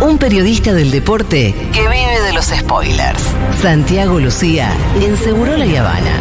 Un periodista del deporte que vive de los spoilers. Santiago Lucía en Seguro La Habana.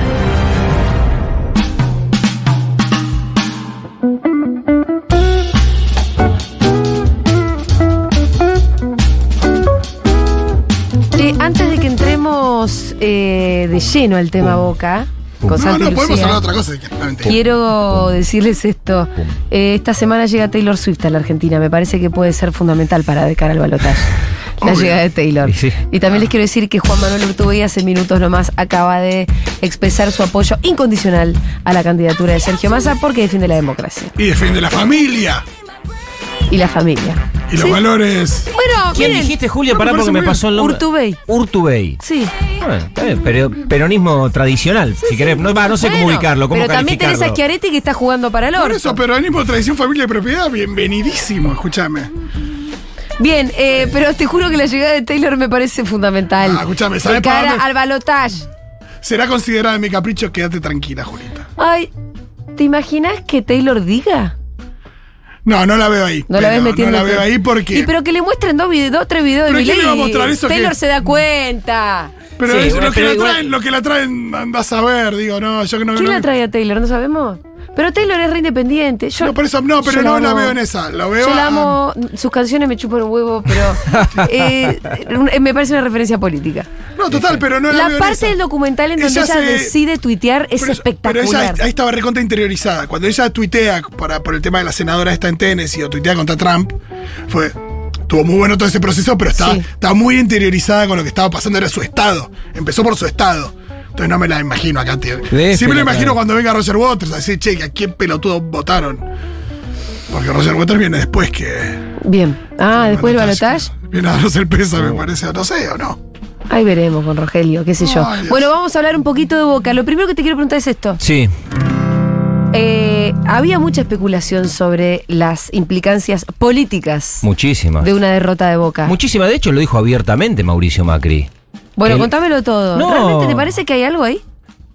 Che, antes de que entremos eh, de lleno al tema Boca, con No, no, podemos hablar de otra cosa. quiero decirles esto. Eh, esta semana llega Taylor Swift a la Argentina. Me parece que puede ser fundamental para de cara al balotaje. La Obvio. llegada de Taylor. Sí. Y también les quiero decir que Juan Manuel Urtubey hace minutos nomás acaba de expresar su apoyo incondicional a la candidatura de Sergio Massa porque defiende la democracia Y defiende la familia y la familia. y los ¿Sí? valores. Bueno, ¿Quién miren, dijiste, Julia? No, Pará me porque parece me muy pasó el nombre. Urtubey. Urtubey. Sí. Bueno, está bien, pero peronismo tradicional, si querés. No, va, no sé cómo Bueno, ubicarlo, cómo Pero también tenés a calificarlo. Schiaretti que está jugando para el Por orto. eso, peronismo, tradición, familia y propiedad, bienvenidísimo, escúchame. Bien, eh, pero te juro que la llegada de Taylor me parece fundamental. Ah, escúchame, De ¿sabes para cara dónde? al balotage. Será considerada mi capricho, quédate tranquila, Julita. Ay, ¿te imaginas que Taylor diga? No, no la veo ahí. No la ves metiendo. No la veo ahí porque. Y pero que le muestren dos, vide- dos tres videos de ¿Pero quién Milei le va a y mostrar eso Taylor que- se da cuenta. Pero Sí, es bueno, lo, que pero la igual- traen, lo que la traen, andás a ver, digo, no, yo que no ¿Quién no- la trae a Taylor? ¿No sabemos? Pero Taylor es re independiente. Yo, No, por eso, no, pero yo no la veo en esa. La veo Yo la a- amo. Sus canciones me chupan un huevo, pero eh, me parece una referencia política. No, total, pero no la, La veo en parte esa. del documental en donde Ella ella, se- decide tuitear es Pero- espectacular. Pero ella ahí estaba recontra interiorizada. Cuando ella tuitea para, por el tema de la senadora esta en Tennessee o tuitea contra Trump, fue. Tuvo muy bueno todo ese proceso, pero estaba, Sí. estaba muy interiorizada con lo que estaba pasando, era su estado. Empezó por su estado. Entonces no me la imagino acá, tío. Sí me lo la imagino cuando venga Roger Waters, a decir, che, ¿a quién pelotudo votaron? Porque Roger Waters viene después que. Bien. Ah, después del balotaje. Viene a darnos el peso, me parece, no sé, o no. Ahí veremos con Rogelio, qué sé yo. Ay, bueno, vamos a hablar un poquito de Boca. Lo primero que te quiero preguntar es esto. Sí. Eh, había mucha especulación sobre las implicancias políticas Muchísimas. de una derrota de Boca. Muchísimas. De hecho, lo dijo abiertamente Mauricio Macri. Bueno, El- contámelo todo. No. ¿Realmente te parece que hay algo ahí?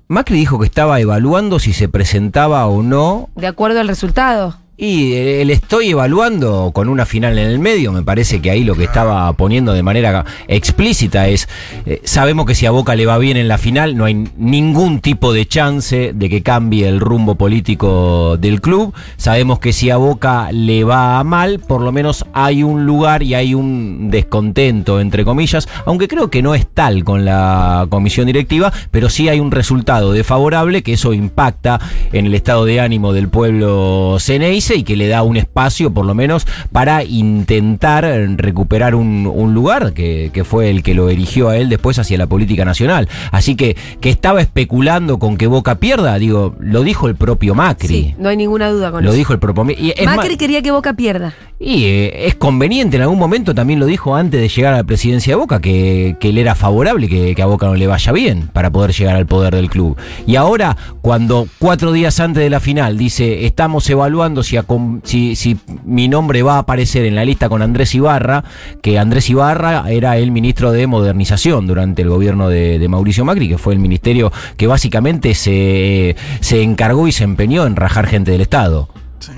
Macri dijo que estaba evaluando si se presentaba o no. De acuerdo al resultado. Y el estoy evaluando con una final en el medio, me parece que ahí lo que estaba poniendo de manera explícita es, eh, sabemos que si a Boca le va bien en la final, no hay ningún tipo de chance de que cambie el rumbo político del club, sabemos que si a Boca le va mal, por lo menos hay un lugar y hay un descontento, entre comillas, aunque creo que no es tal con la comisión directiva, pero sí hay un resultado desfavorable que eso impacta en el estado de ánimo del pueblo Y que le da un espacio, por lo menos, para intentar recuperar un, un lugar que, que fue el que lo erigió a él después hacia la política nacional. Así que, que estaba especulando con que Boca pierda, digo, lo dijo el propio Macri. Sí, no hay ninguna duda con Lo eso. dijo el propio Macri quería que Boca pierda. y eh, es conveniente, en algún momento también lo dijo antes de llegar a la presidencia de Boca, que, que él era favorable que, que a Boca no le vaya bien para poder llegar al poder del club. Y ahora, cuando cuatro días antes de la final dice, estamos evaluando si, acom- si, si mi nombre va a aparecer en la lista con Andrés Ibarra, que Andrés Ibarra era el ministro de modernización durante el gobierno de, de Mauricio Macri, que fue el ministerio que básicamente se, se encargó y se empeñó en rajar gente del Estado.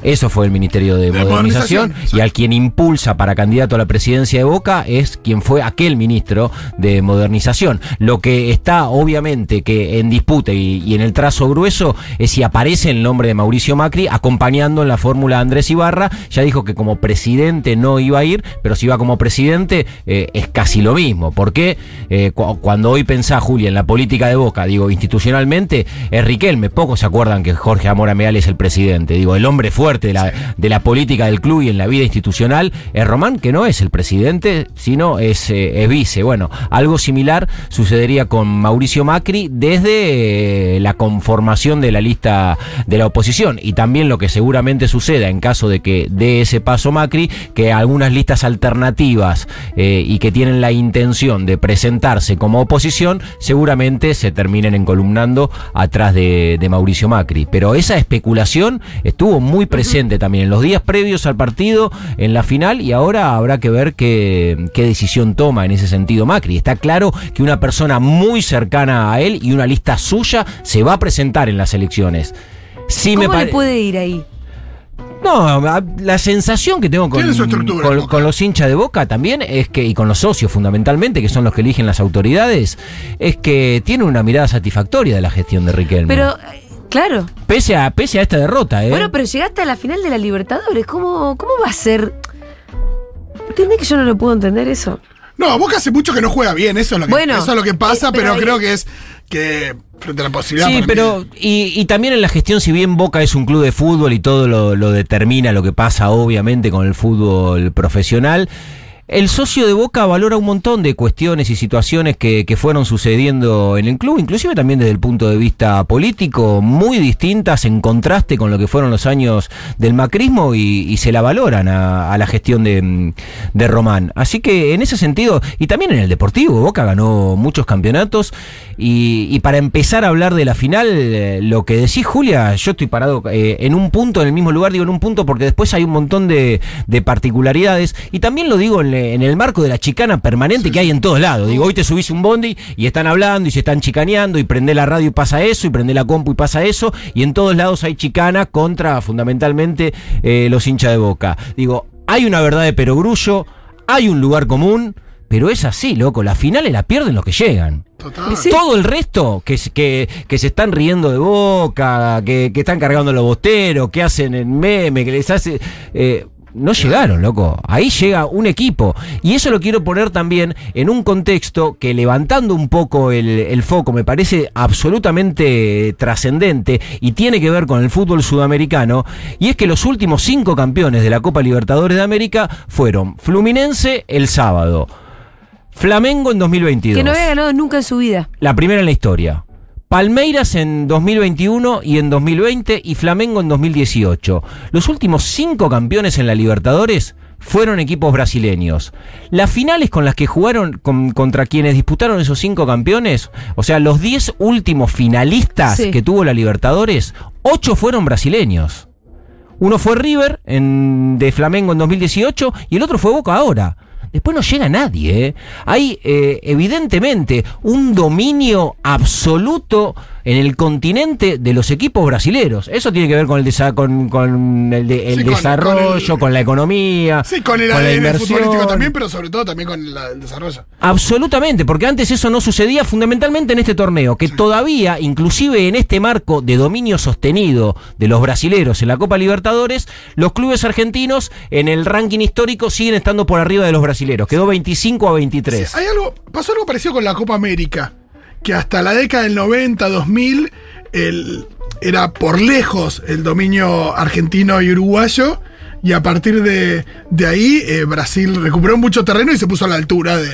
Eso fue el Ministerio de, De Modernización, Modernización, y al quien impulsa para candidato a la presidencia de Boca es quien fue aquel ministro de Modernización. Lo que está obviamente que en disputa y, y en el trazo grueso es si aparece el nombre de Mauricio Macri acompañando en la fórmula Andrés Ibarra. Ya dijo que como presidente no iba a ir, pero si iba como presidente eh, es casi lo mismo. Porque eh, cu- cuando hoy pensá, Julia, en la política de Boca, digo, institucionalmente, es Riquelme. Pocos se acuerdan que Jorge Amora Meal es el presidente. Digo, el hombre fuerte de la, de la política del club y en la vida institucional es Román, que no es el presidente, sino es, eh, es vice. Bueno, algo similar sucedería con Mauricio Macri desde eh, la conformación de la lista de la oposición y también lo que seguramente suceda en caso de que dé ese paso Macri, que algunas listas alternativas eh, y que tienen la intención de presentarse como oposición, seguramente se terminen encolumnando atrás de, de Mauricio Macri. Pero esa especulación estuvo muy presente también en los días previos al partido, en la final, y ahora habrá que ver qué, qué decisión toma en ese sentido Macri. Está claro que una persona muy cercana a él y una lista suya se va a presentar en las elecciones. Sí me ¿Cómo le pare- puede ir ahí? No, la sensación que tengo con, con, los hinchas de Boca también es que, y con los socios fundamentalmente, que son los que eligen las autoridades, es que tiene una mirada satisfactoria de la gestión de Riquelme. Pero, claro. pese a, pese a esta derrota, ¿eh? Bueno, pero llegaste a la final de la Libertadores. ¿Cómo, cómo va a ser? ¿Entendés que yo no lo puedo entender eso? No, Boca hace mucho que no juega bien, eso es lo que, Bueno, eso es lo que pasa, eh, pero pero, ahí- creo que es que frente a la posibilidad. Sí, pero y, y también en la gestión, si bien Boca es un club de fútbol y todo lo, lo determina lo que pasa obviamente con el fútbol profesional, el socio de Boca valora un montón de cuestiones y situaciones que, que fueron sucediendo en el club, inclusive también desde el punto de vista político, muy distintas en contraste con lo que fueron los años del macrismo y, se la valoran a, la gestión de, de Román. Así que en ese sentido, y también en el deportivo, Boca ganó muchos campeonatos y, para empezar a hablar de la final, eh, lo que decís Julia, yo estoy parado eh, en un punto, en el mismo lugar, digo en un punto porque después hay un montón de, de particularidades y también lo digo en, en el marco de la chicana permanente que hay en todos lados. Digo, hoy te subís un bondi y están hablando y se están chicaneando y prende la radio y pasa eso y prende la compu y pasa eso y en todos lados hay chicana contra fundamentalmente eh, los hinchas de boca. Digo, hay una verdad de perogrullo, hay un lugar común. Pero es así, loco. Las finales la pierden los que llegan. Total. Sí. Todo el resto que, se- que, que se están riendo de boca, que, que están cargando los bosteros, que hacen el meme, que les hace. eh, no llegaron, loco. Ahí llega un equipo. Y eso lo quiero poner también en un contexto que levantando un poco el, el foco me parece absolutamente trascendente y tiene que ver con el fútbol sudamericano. Y es que los últimos cinco campeones de la Copa Libertadores de América fueron Fluminense el sábado, Flamengo en 2022 Que no había ganado nunca en su vida. la primera en la historia. Palmeiras en 2021 y en 2020 y Flamengo en 2018. Los últimos cinco campeones en la Libertadores fueron equipos brasileños. Las finales con las que jugaron con- contra quienes disputaron esos cinco campeones, o sea, los 10 últimos finalistas Sí. que tuvo la Libertadores, ocho fueron brasileños. Uno fue River en, de Flamengo en 2018 y el otro fue Boca ahora. Después no llega nadie. ¿eh? Hay eh, evidentemente un dominio absoluto en el continente de los equipos brasileros. Eso tiene que ver con el, desa- con, con el, de- el Sí, con- desarrollo, con, con el- la economía. Sí, con el la ADN futbolístico también, pero sobre todo también con la- el desarrollo. Absolutamente, porque antes eso no sucedía fundamentalmente en este torneo, que todavía, inclusive en este marco de dominio sostenido de los brasileros en la Copa Libertadores, los clubes argentinos en el ranking histórico siguen estando por arriba de los brasileros. Quedó 25 a 23. Hay algo, pasó algo parecido con la Copa América, que hasta la década del 90, 2000, el, era por lejos el dominio argentino y uruguayo, y a partir de, de ahí eh, Brasil recuperó mucho terreno y se puso a la altura de,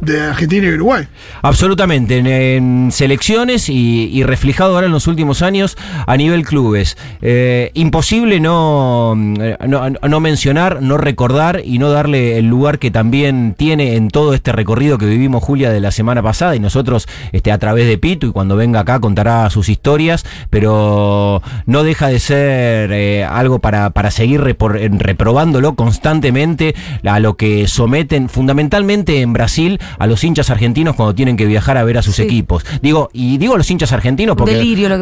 de Argentina y Uruguay. Absolutamente, en, selecciones y, reflejado ahora en los últimos años a nivel clubes. Eh, imposible no, no, no mencionar, no recordar y no darle el lugar que también tiene en todo este recorrido que vivimos Julia de la semana pasada y nosotros este, a través de Pitu y cuando venga acá contará sus historias, pero no deja de ser eh, algo para, para seguir repor- en- reprobándolo constantemente a lo que someten fundamentalmente en Brasil a los hinchas argentinos cuando tienen que viajar a ver a sus Sí. equipos. Digo, y digo los hinchas argentinos porque,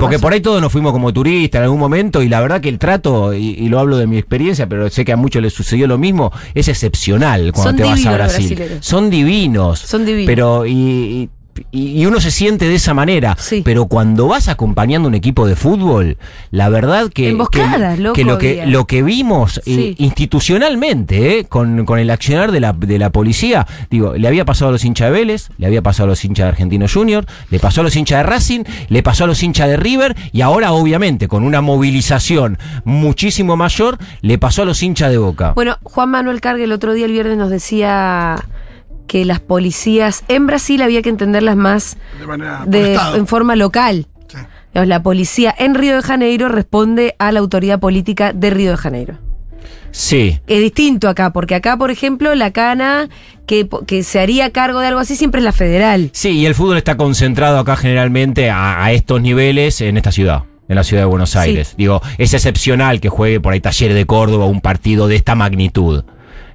porque por ahí todos nos fuimos como turistas en algún momento y la verdad que el trato, y, y lo hablo de mi experiencia, pero sé que a muchos les sucedió lo mismo, es excepcional cuando Son te vas a Brasil. Son divinos. Son divinos. Pero y, y- y uno se siente de esa manera. Sí. Pero cuando vas acompañando un equipo de fútbol, la verdad que, Emboscadas, que, loco, que lo que lo que vimos eh, Sí. institucionalmente, eh, con, con el accionar de la, de la policía, digo, le había pasado a los hinchas de Vélez, le había pasado a los hinchas de Argentino Junior, le pasó a los hinchas de Racing, le pasó a los hinchas de River y ahora obviamente con una movilización muchísimo mayor, le pasó a los hinchas de Boca. Bueno, Juan Manuel Cargue el otro día, el viernes, nos decía que las policías en Brasil había que entenderlas más De manera en forma local. Sí. Digamos, la policía en Río de Janeiro responde a la autoridad política de Río de Janeiro. Sí. Es distinto acá, porque acá, por ejemplo, la cana que, que se haría cargo de algo así siempre es la federal. Sí, y el fútbol está concentrado acá generalmente a, a estos niveles en esta ciudad. En la ciudad de Buenos Aires. Digo, es excepcional que juegue por ahí Talleres de Córdoba un partido de esta magnitud.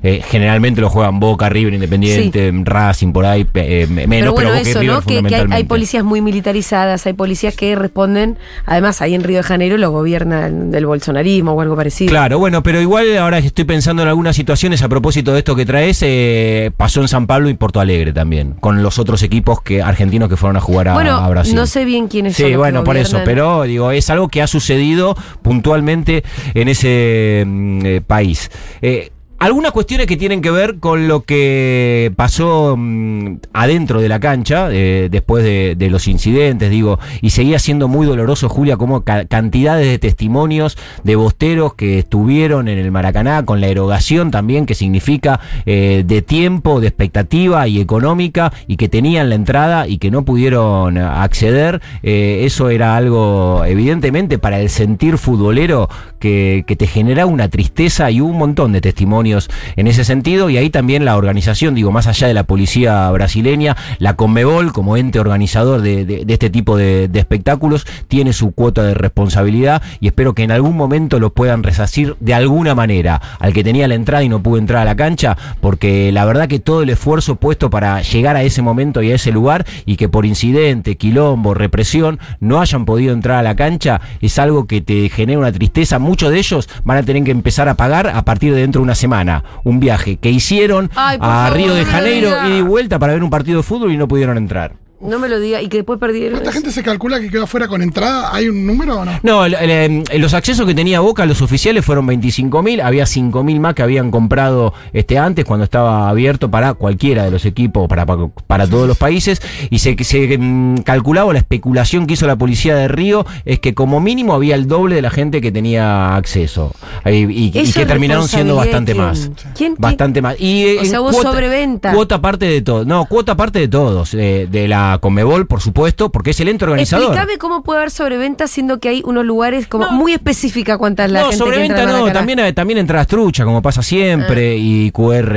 Eh, generalmente lo juegan Boca, River, Independiente, Racing, por ahí, eh, menos, Pero bueno, Boca y eso, River ¿no? Que, que hay, policías muy militarizadas, hay policías que responden, además ahí en Río de Janeiro lo gobierna el- del bolsonarismo o algo parecido. Claro, bueno, pero igual ahora estoy pensando en algunas situaciones a propósito de esto que traes, eh, pasó en San Pablo y Porto Alegre también, con los otros equipos que argentinos que fueron a jugar a, bueno, a Brasil. no sé bien quiénes son. Sí, los que bueno, por eso, pero digo, es algo que ha sucedido puntualmente en ese mm, eh, país. Eh, algunas cuestiones que tienen que ver con lo que pasó mm, adentro de la cancha, eh, después de, los incidentes, digo, y seguía siendo muy doloroso, Julia, como ca- cantidades de testimonios de bosteros que estuvieron en el Maracaná, con la erogación también, que significa eh, de tiempo, de expectativa y económica, y que tenían la entrada y que no pudieron acceder. Eh, eso era algo, evidentemente, para el sentir futbolero que, que te genera una tristeza y un montón de testimonios en ese sentido. Y ahí también la organización, digo, más allá de la policía brasileña, la Conmebol, como ente organizador de, este tipo de, de espectáculos, tiene su cuota de responsabilidad y espero que en algún momento lo puedan resacir de alguna manera al que tenía la entrada y no pudo entrar a la cancha, porque la verdad que todo el esfuerzo puesto para llegar a ese momento y a ese lugar y que por incidente, quilombo, represión, no hayan podido entrar a la cancha, es algo que te genera una tristeza. Muchos de ellos van a tener que empezar a pagar a partir de dentro de una semana un viaje que hicieron Ay, a favor, Río de Janeiro ida y vuelta para ver un partido de fútbol y no pudieron entrar. No me lo diga, y que después perdieron. ¿Esta gente se calcula que quedó afuera con entrada? ¿Hay un número o no? No, el- el, em, los accesos que tenía Boca, los oficiales, fueron 25.000. Había 5.000 más que habían comprado este antes cuando estaba abierto para cualquiera de los equipos, para, para, para todos los países. Y se, se em, calculaba, la especulación que hizo la policía de Río es que como mínimo había el doble de la gente que tenía acceso. Y, y- que terminaron siendo bastante más. de quién. ¿Quién- Bastante más. Y, eh, O en sea, hubo sobreventa. Cuota parte de todo. No, cuota parte de todos. eh, de la Conmebol, por supuesto, porque es el ente organizador. Explícame cómo puede haber sobreventa siendo que hay unos lugares como muy específica cuántas la no, gente que sobreventa entra a no, también, también entradas truchas, como pasa siempre, Ah. y QR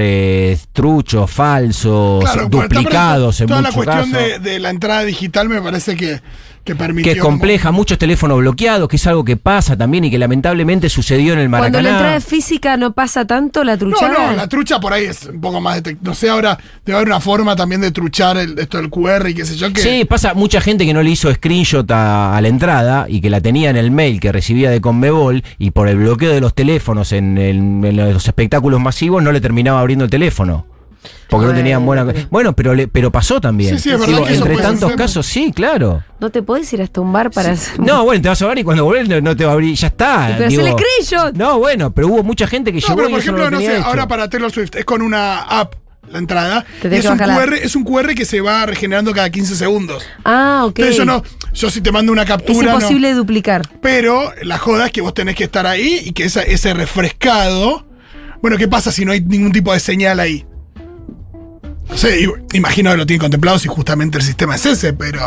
truchos, falsos, Claro, duplicados en toda la muchos cuestión casos. de, de la entrada digital me parece que, que permitió. Que es compleja, muchos teléfonos bloqueados, que es algo que pasa también y que lamentablemente sucedió en el Cuando la Maracaná. entrada es física no pasa tanto la truchada. No, no, la trucha por ahí es un poco más detect- No sé, ahora debe haber una forma también de truchar el- esto del QR y qué sé yo. Que, Sí, pasa mucha gente que no le hizo screenshot a, a la entrada y que la tenía en el mail que recibía de Conmebol y por el bloqueo de los teléfonos en, el- en los espectáculos masivos no le terminaba abriendo el teléfono. Porque no tenían buena. Bueno, pero le, pero pasó también. Sí, sí, es verdad entre tantos ser. casos, sí, claro. No te podés ir hasta un bar para hacer. No, bueno, te vas a ver y cuando volvés no, no te va a abrir, ya está. Pero digo. se le screenshot. No, bueno, pero hubo mucha gente que No, llegó pero por ejemplo, no, sé, hecho. ahora para Taylor Swift es con una app la entrada. Te y es un, bajar QR, es un QR que se va regenerando cada 15 segundos. Ah, ok. Entonces yo no, yo si te mando una es captura. no. imposible duplicar. Pero la joda es que vos tenés que estar ahí y que esa- ese refrescado. Bueno, ¿qué pasa si no hay ningún tipo de señal ahí? No sé, imagino que lo tienen contemplado si justamente el sistema es ese, pero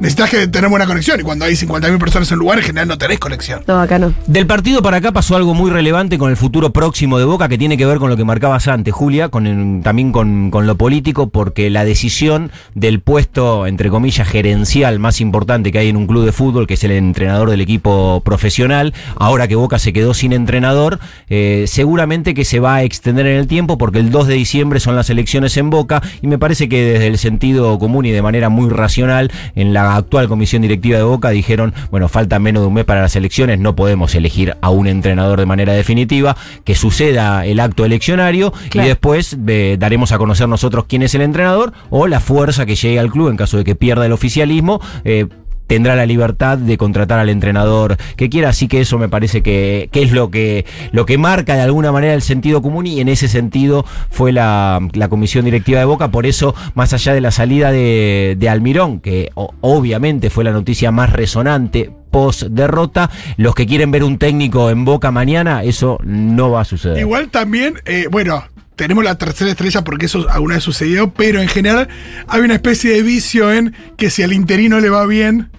necesitas que tener buena conexión. Y cuando hay 50.000 personas en un lugar, en general no tenés conexión. No, acá no. Del partido para acá pasó algo muy relevante con el futuro próximo de Boca que tiene que ver con lo que marcabas antes, Julia, con el- también con, con lo político, porque la decisión del puesto, entre comillas, gerencial más importante que hay en un club de fútbol, que es el entrenador del equipo profesional, ahora que Boca se quedó sin entrenador, eh, seguramente que se va a extender en el tiempo porque el 2 de diciembre son las elecciones en Boca y me parece que desde el sentido común y de manera muy racional, en la actual comisión directiva de Boca dijeron, bueno, falta menos de un mes para las elecciones, no podemos elegir a un entrenador de manera definitiva, que suceda el acto eleccionario Claro. y después eh, daremos a conocer nosotros quién es el entrenador o la fuerza que llegue al club en caso de que pierda el oficialismo. eh, tendrá la libertad de contratar al entrenador que quiera, así que eso me parece que, es lo que, lo que marca de alguna manera el sentido común y en ese sentido fue la, comisión directiva de Boca, por eso más allá de la salida de, Almirón, que obviamente fue la noticia más resonante post derrota, los que quieren ver un técnico en Boca mañana, eso no va a suceder. Igual también, eh, bueno, tenemos la tercera estrella porque eso alguna vez sucedió, pero en general hay una especie de vicio en que si al interino le va bien,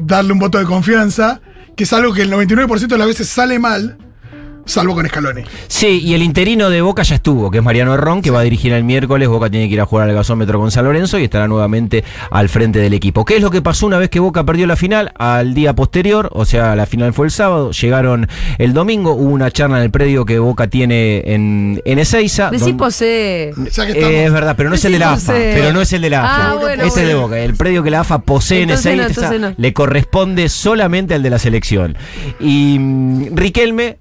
darle un voto de confianza, que es algo que el 99% de las veces sale mal, salvo con Scaloni. Sí, y el interino de Boca ya estuvo, que es Mariano Herrón, que va a dirigir el miércoles. Boca tiene que ir a jugar al gasómetro con San Lorenzo y estará nuevamente al frente del equipo. ¿Qué es lo que pasó una vez que Boca perdió la final? Al día posterior, o sea, la final fue el sábado, llegaron el domingo, hubo una charla en el predio que Boca tiene en, en Ezeiza. Decí posee. Eh, es verdad, pero no es el de la AFA. Pero no es el de la Ah, AFA. bueno, es el de. Boca. El predio que la AFA posee en Entonces Ezeiza no. le corresponde solamente al de la selección. Y mm, Riquelme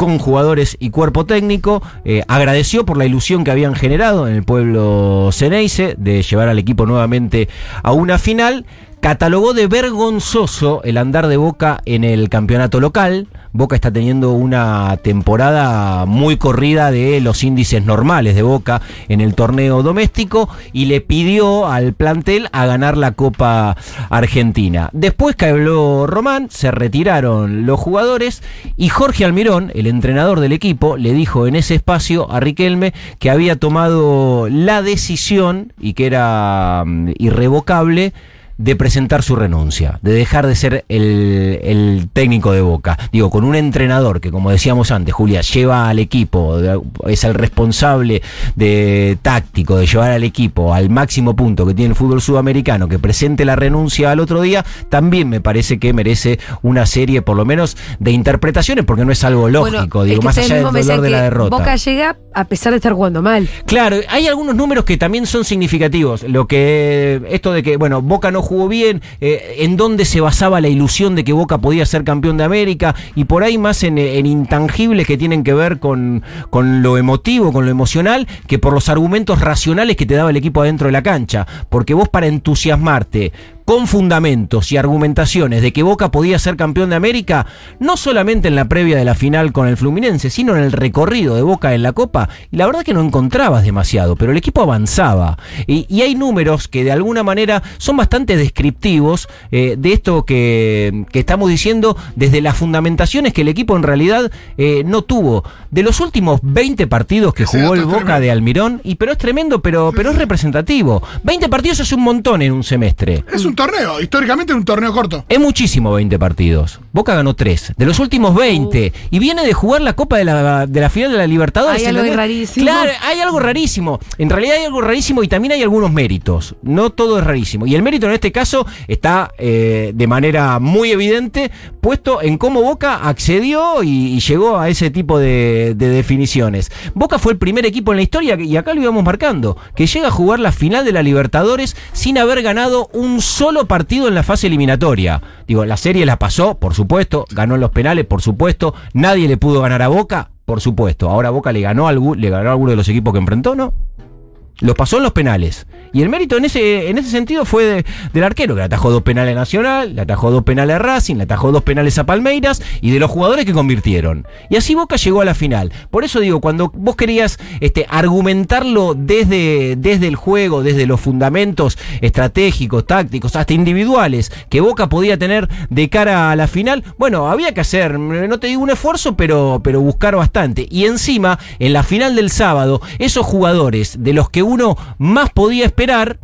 con jugadores y cuerpo técnico, eh, agradeció por la ilusión que habían generado en el pueblo Ceneice de llevar al equipo nuevamente a una final. Catalogó de vergonzoso el andar de Boca en el campeonato local. Boca está teniendo una temporada muy corrida de los índices normales de Boca en el torneo doméstico y le pidió al plantel a ganar la Copa Argentina. Después que habló Román, se retiraron los jugadores y Jorge Almirón, el entrenador del equipo, le dijo en ese espacio a Riquelme que había tomado la decisión y que era mm, irrevocable de presentar su renuncia, de dejar de ser el, el técnico de Boca. Digo, con un entrenador que, como decíamos antes, Julia, lleva al equipo, es el responsable de táctico, de llevar al equipo al máximo punto que tiene el fútbol sudamericano, que presente la renuncia al otro día, también me parece que merece una serie, por lo menos, de interpretaciones, porque no es algo lógico, Bueno, digo, más allá del dolor de la derrota. Boca llega a pesar de estar jugando mal. Claro, hay algunos números que también son significativos. Lo que esto de que, bueno, Boca no jugó bien, eh, en dónde se basaba la ilusión de que Boca podía ser campeón de América y por ahí más en, en intangibles que tienen que ver con, con lo emotivo, con lo emocional, que por los argumentos racionales que te daba el equipo adentro de la cancha. Porque vos para entusiasmarte con fundamentos y argumentaciones de que Boca podía ser campeón de América, no solamente en la previa de la final con el Fluminense, sino en el recorrido de Boca en la Copa, y la verdad que no encontrabas demasiado, pero el equipo avanzaba. Y, y hay números que de alguna manera son bastante descriptivos eh, de esto que, que estamos diciendo desde las fundamentaciones que el equipo en realidad eh, no tuvo. De los últimos 20 partidos que jugó el Boca de Almirón, y pero es tremendo, pero, pero es representativo. 20 partidos es un montón en un semestre. Es un torneo, históricamente es un torneo corto. Es muchísimo 20 partidos. Boca ganó 3. De los últimos 20. Y viene de jugar la Copa de la, de la final de la Libertadores. Hay algo rarísimo. Claro, hay algo rarísimo. En realidad hay algo rarísimo y también hay algunos méritos. No todo es rarísimo. Y el mérito en este caso está eh, de manera muy evidente puesto en cómo Boca accedió y, y llegó a ese tipo de, de definiciones. Boca fue el primer equipo en la historia, y acá lo íbamos marcando, que llega a jugar la final de la Libertadores sin haber ganado un solo partido en la fase eliminatoria. Digo, la serie la pasó, por supuesto, ganó en los penales, por supuesto, nadie le pudo ganar a Boca, por supuesto. Ahora Boca le ganó a le ganó a alguno de los equipos que enfrentó, ¿no? Los pasó en los penales. Y el mérito en ese, en ese sentido fue de- del arquero, que le atajó dos penales a Nacional, le atajó dos penales a Racing, le atajó dos penales a Palmeiras y de los jugadores que convirtieron. Y así Boca llegó a la final. Por eso digo, cuando vos querías este, argumentarlo desde, desde el juego, desde los fundamentos estratégicos, tácticos, hasta individuales, que Boca podía tener de cara a la final, bueno, había que hacer, no te digo un esfuerzo, pero, pero buscar bastante. Y encima, en la final del sábado, esos jugadores de los que uno más podía esperar,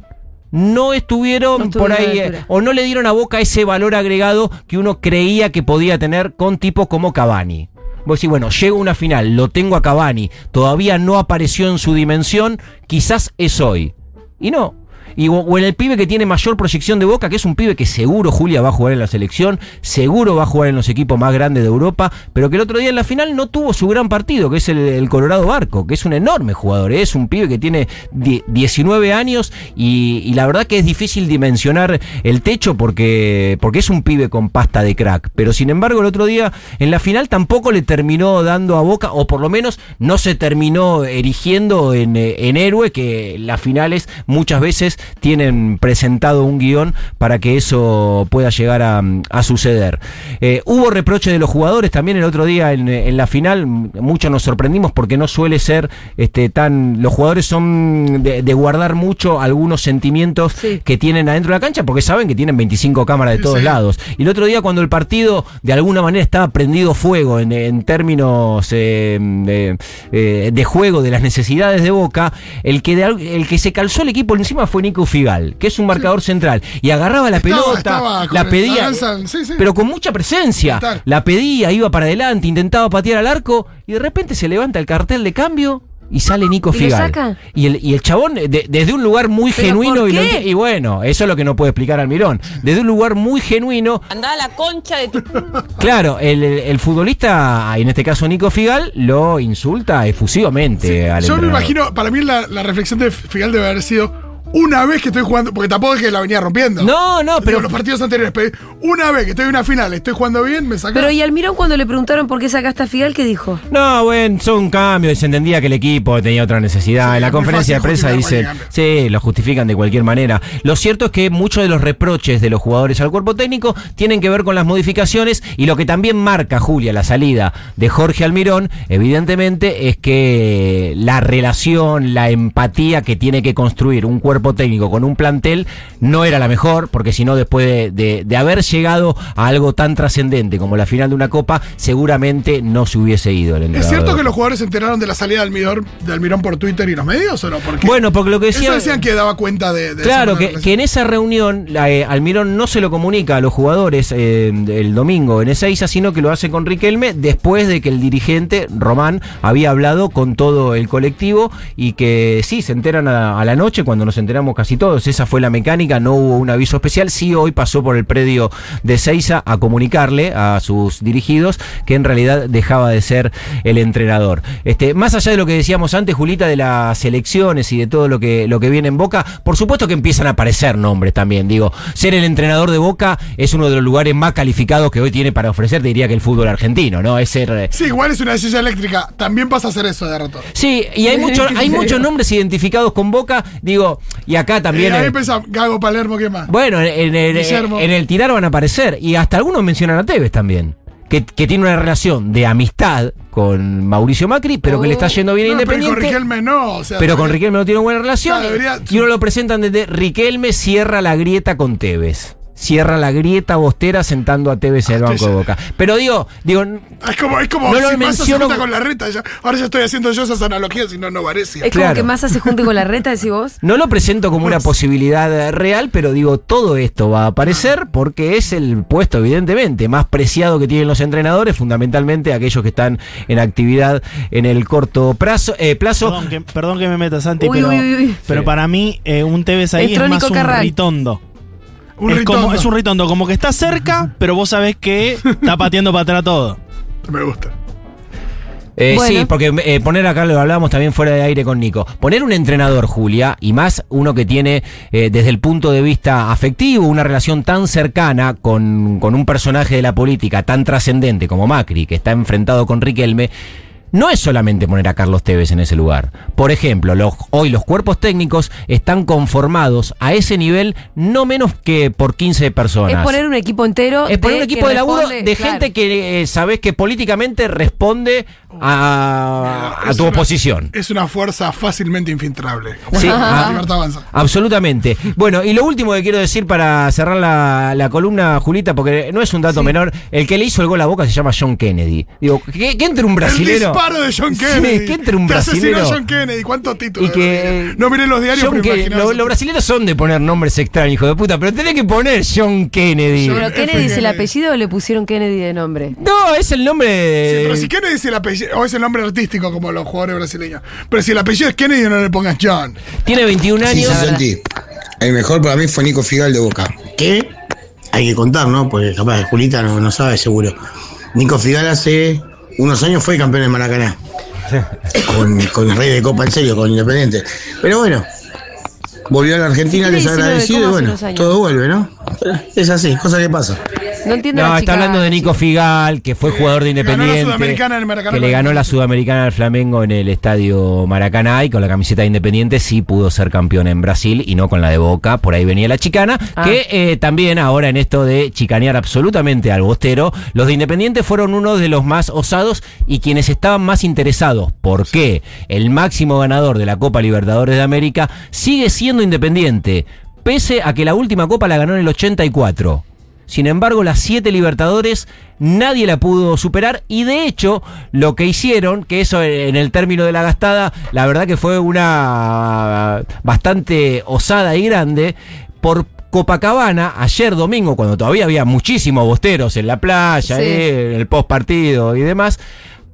no estuvieron, No por ahí, eh, o no le dieron a Boca ese valor agregado que uno creía que podía tener con tipos como Cavani. Vos decís, bueno, llego a una final, lo tengo a Cavani, todavía no apareció en su dimensión, quizás es hoy. Y no. Y, o, en el pibe que tiene mayor proyección de boca, que es un pibe que seguro Julia va a jugar en la selección, seguro va a jugar en los equipos más grandes de Europa, pero que el otro día en la final no tuvo su gran partido, que es el, Colorado Barco, que es un enorme jugador, ¿eh? es un pibe que tiene die- 19 años y, y la verdad que es difícil dimensionar el techo porque, porque es un pibe con pasta de crack. Pero sin embargo, el otro día en la final tampoco le terminó dando a boca, o por lo menos no se terminó erigiendo en, eh, en héroe, que las finales muchas veces tienen presentado un guion para que eso pueda llegar a, a suceder. Eh, hubo reproche de los jugadores también el otro día en, en la final, muchos nos sorprendimos porque no suele ser este tan. Los jugadores son de, de guardar mucho algunos sentimientos Sí. que tienen adentro de la cancha porque saben que tienen 25 cámaras de todos Sí. lados. Y el otro día cuando el partido de alguna manera estaba prendido fuego en, en términos eh, de, eh, de juego, de las necesidades de Boca, el que, de el que se calzó el equipo encima fue Nico Figal, que es un marcador central, y agarraba la Estaba- pelota, estaba la el- pedía, lanzan- sí, sí. pero con mucha presencia. La pedía, iba para adelante, intentaba patear al arco, y de repente se levanta el cartel de cambio. Y sale Nico ¿Y lo Figal. saca? Y el, y el chabón, de- desde un lugar muy ¿Pero genuino, y, lo bueno, eso es lo que no puede explicar Almirón. Desde un lugar muy genuino, Andá a la concha de tu. Claro, el, el- el futbolista, en este caso Nico Figal, lo insulta efusivamente al Yo me imagino, para mí la, la reflexión de Figal debe haber sido una vez que estoy jugando, porque tampoco es que la venía rompiendo. No, no, Digo, pero los partidos anteriores, pero una vez que estoy en una final, estoy jugando bien, me saca. Pero y Almirón cuando le preguntaron por qué sacaste a Figal, ¿qué dijo? No, bueno, son cambios y se entendía que el equipo tenía otra necesidad. Sí, en la conferencia de prensa dicen, cualquier sí, lo justifican de cualquier manera. Lo cierto es que muchos de los reproches de los jugadores al cuerpo técnico tienen que ver con las modificaciones y lo que también marca, Julia, la salida de Jorge Almirón, evidentemente, es que la relación, la empatía que tiene que construir un cuerpo técnico con un plantel no era la mejor, porque si no, después de, de- de haber llegado a algo tan trascendente como la final de una copa, seguramente no se hubiese ido el ¿Es entrenador cierto de que los jugadores se enteraron de la salida de Almirón, de Almirón por Twitter y los medios o no? Porque Bueno, porque lo que decía. eso decían que daba cuenta de. de Claro, que, que en esa reunión la, eh, Almirón no se lo comunica a los jugadores eh, el domingo en Ezeiza, sino que lo hace con Riquelme después de que el dirigente Román había hablado con todo el colectivo y que sí, se enteran a, a la noche cuando nos enteramos casi todos. Esa fue la mecánica, no hubo un aviso especial. Sí, hoy pasó por el predio de Ezeiza a comunicarle a sus dirigidos que en realidad dejaba de ser el entrenador. Este, más allá de lo que decíamos antes, Julita, de las elecciones y de todo lo que, lo que viene en Boca, por supuesto que empiezan a aparecer nombres también. Digo, ser el entrenador de Boca es uno de los lugares más calificados que hoy tiene para ofrecer, te diría que el fútbol argentino, ¿no? Es ser. eh, Sí, igual es una silla eléctrica. También pasa a hacer eso de rato. Sí, y hay, mucho- hay muchos nombres identificados con Boca, digo, y acá también. Eh, ahí eh, pensaba, Gago Palermo, ¿qué más? bueno, en, en el, Guillermo. en el tirar van a aparecer. Y hasta algunos mencionan a Tevez también. Que, que tiene una relación de amistad con Mauricio Macri, pero que le está yendo bien No, pero con Independiente. Riquelme no. O sea, Pero con Riquelme no tiene buena relación. Claro, debería- Y uno lo presentan desde Riquelme cierra la grieta con Tevez. Cierra la grieta bostera sentando a Tevez en el Ah, banco de boca. Pero digo, digo, Es como, es como No lo si Massa se menciono- junta con la reta. ya- ahora ya estoy haciendo yo esas analogías y no, no parece. Es Claro. como que Massa se junte con la reta, decís vos. no lo presento como una Pues- posibilidad real, pero digo, todo esto va a aparecer porque es el puesto, evidentemente, más preciado que tienen los entrenadores, fundamentalmente aquellos que están en actividad en el corto plazo. eh, plazo. Perdón que, perdón que me meta, Santi, Uy, pero, uy, uy, uy. pero Sí. para mí eh, un Tevez ahí El es más un Carral. ritondo. Un es, como, ritondo. es un ritondo, como que está cerca, pero vos sabés que está pateando para atrás todo. Me gusta. Eh, Bueno. Sí, porque eh, poner acá lo hablábamos también fuera de aire con Nico. Poner un entrenador, Julia, y más uno que tiene eh, desde el punto de vista afectivo una relación tan cercana con, con un personaje de la política tan trascendente como Macri, que está enfrentado con Riquelme. No es solamente poner a Carlos Tevez en ese lugar. Por ejemplo, los- hoy los cuerpos técnicos están conformados a ese nivel no menos que por 15 personas. Es poner un equipo entero. Es poner un equipo de laburo responde- de claro. gente que eh, sabes que políticamente responde a, tu una- oposición. Es una fuerza fácilmente infiltrable. Sí, la ah. libertad avanza. Absolutamente. Bueno, y lo último que quiero decir para cerrar la, la columna, Julita, porque no es un dato menor, el que le hizo el gol a Boca se llama John Kennedy. Digo, ¿qué, qué entre un brasilero? Disparo de John Sí, Kennedy. ¿qué entre un Te asesinó? John Kennedy. ¿Cuántos títulos? Y que. No miré los diarios, John pero lo-. Los brasileños son de poner nombres extraños, hijo de puta, pero tenés que poner John Kennedy. Pero. Kennedy es el apellido o le pusieron Kennedy de nombre. No, es el nombre de. Sí, pero si Kennedy es el apellido, o es el nombre artístico como los jugadores brasileños. Pero si el apellido es Kennedy, no le pongas John. Tiene 21 Sí, años. sí. El mejor para mí fue Nico Figal de Boca. Que hay que contar, ¿no? Porque capaz Julita no, no sabe seguro. Nico Figal hace unos años fue campeón de Maracaná. Con, con el rey de Copa, en serio, con Independiente. Pero bueno, volvió a la Argentina Sí, tiene 19 desagradecido y bueno, todo vuelve, ¿no? Es así, cosa que pasa. No entiendo No, la está chica- hablando de Nico Figal, que fue jugador de ganó la Independiente. Sudamericana en el Maracaná. Que le ganó la Sudamericana al Flamengo en el estadio Maracaná y con la camiseta de Independiente sí pudo ser campeón en Brasil y no con la de Boca. Por ahí venía la chicana. Ah. Que eh, también ahora en esto de chicanear absolutamente al bostero, los de Independiente fueron uno de los más osados y quienes estaban más interesados. ¿Por qué? El máximo ganador de la Copa Libertadores de América sigue siendo Independiente, pese a que la última Copa la ganó en el 84. Sin embargo, las siete Libertadores nadie la pudo superar y de hecho lo que hicieron, que eso en el término de la gastada, la verdad que fue una bastante osada y grande, por Copacabana, ayer domingo, cuando todavía había muchísimos bosteros en la playa, Sí. eh, en el post partido y demás,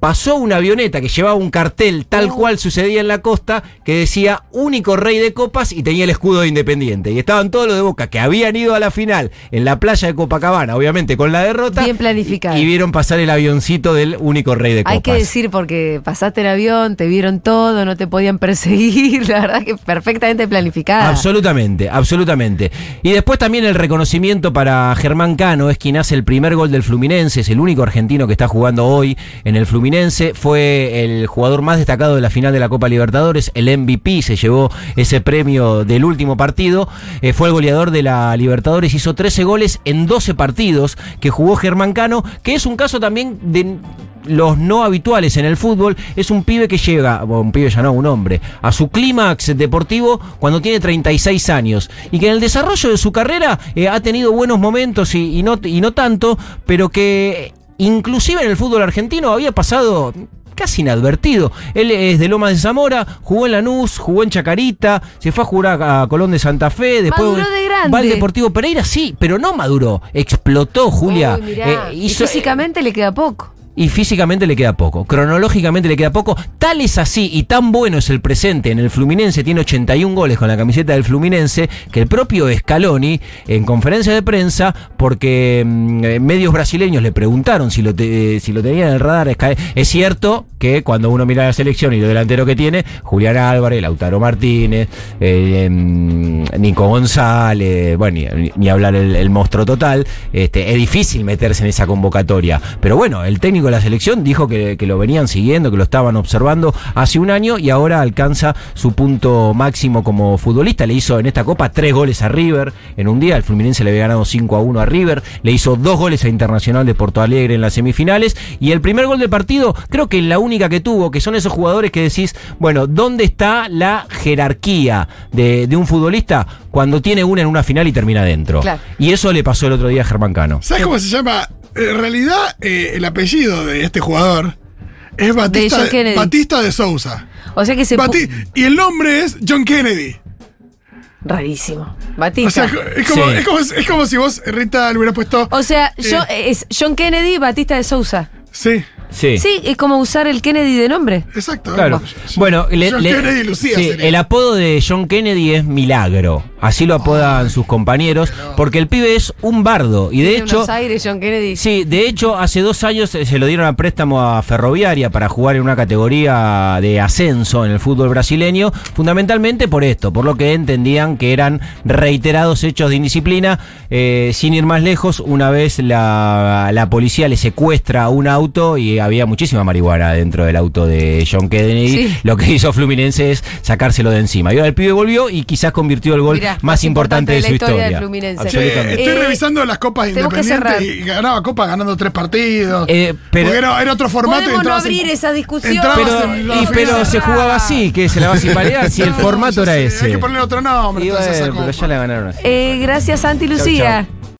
pasó una avioneta que llevaba un cartel tal Oh. cual sucedía en la costa, que decía único rey de copas y tenía el escudo de Independiente. Y estaban todos los de Boca que habían ido a la final en la playa de Copacabana, obviamente con la derrota. Bien planificado. Y, y vieron pasar el avioncito del único rey de copas. Hay que decir porque pasaste el avión, te vieron todo, no te podían perseguir, la verdad que perfectamente planificada. Absolutamente, absolutamente. Y después también el reconocimiento para Germán Cano, es quien hace el primer gol del Fluminense, es el único argentino que está jugando hoy en el Fluminense, fue el jugador más destacado de la final de la Copa Libertadores, el MVP, se llevó ese premio del último partido, Eh, fue el goleador de la Libertadores, hizo 13 goles en 12 partidos que jugó Germán Cano, que es un caso también de los no habituales en el fútbol, es un pibe que llega, un pibe ya no, un hombre, a su clímax deportivo cuando tiene 36 años y que en el desarrollo de su carrera eh, ha tenido buenos momentos y no, y no tanto, pero que inclusive en el fútbol argentino había pasado casi inadvertido. Él es de Lomas de Zamora, jugó en Lanús, jugó en Chacarita, se fue a jugar a Colón de Santa Fe, después Maduró de grande. va al Deportivo Pereira, sí, pero no maduró, explotó Julia. Uy, mirá, Eh, y físicamente le queda poco. Y físicamente le queda poco, cronológicamente le queda poco. Tal es así y tan bueno es el presente en el Fluminense, tiene 81 goles con la camiseta del Fluminense, que el propio Scaloni, en conferencia de prensa, porque mm, eh, medios brasileños le preguntaron si lo, te- si lo tenía en el radar, es cierto que cuando uno mira la selección y lo delantero que tiene, Julián Álvarez, Lautaro Martínez, eh, em, Nico González, bueno, ni, hablar el, el monstruo total, este, es difícil meterse en esa convocatoria. Pero bueno, el técnico de la selección dijo que, que lo venían siguiendo, que lo estaban observando hace un año y ahora alcanza su punto máximo como futbolista. Le hizo en esta copa tres goles a River en un día. El Fluminense le había ganado 5 a 1 a River. Le hizo dos goles a Internacional de Porto Alegre en las semifinales. Y el primer gol del partido, creo que la única que tuvo, que son esos jugadores que decís, bueno, ¿dónde está la jerarquía de, de un futbolista cuando tiene una en una final y termina dentro? Claro. Y eso le pasó el otro día a Germán Cano. ¿Sabes cómo se llama? En realidad, eh, el apellido de este jugador es Batista de. Batista de Sousa. O sea que se... Bati- y el nombre es John Kennedy. Rarísimo. O Batista. sea, es como, Sí. es como, es como si vos, Rita, le hubieras puesto. O sea, Eh. yo, es John Kennedy, Batista de Sousa. Sí, Sí. Sí, es como usar el Kennedy de nombre. exacto. Claro. Bueno, le- John le- Kennedy Lucía sí, sería. el apodo de John Kennedy es Milagro. Así lo apodan sus compañeros. Porque el pibe es un bardo. Y de hecho. aires, John Kennedy. Sí, de hecho, hace dos años eh, se lo dieron a préstamo a Ferroviaria para jugar en una categoría de ascenso en el fútbol brasileño, fundamentalmente por esto, por lo que entendían que eran reiterados hechos de indisciplina. Eh, sin ir más lejos, una vez la, la policía le secuestra un auto y había muchísima marihuana dentro del auto de John Kennedy. Sí. Lo que hizo Fluminense es sacárselo de encima. Y ahora el pibe volvió y quizás convirtió el gol Mirá, más, importante, de, la su historia historia. del Fluminense. Che, Absolutamente. estoy Eh, revisando las copas independientes y ganaba copa ganando tres partidos. Eh, pero- Porque era, era otro formato y Podemos no entrabas en- abrir esa discusión. Pero, y, pero se jugaba así, que se la va a palear si el formato era ese. Hay que ponerle otro nombre. Pero ya la ganaron así. Eh, gracias, Santi Lucía. chau.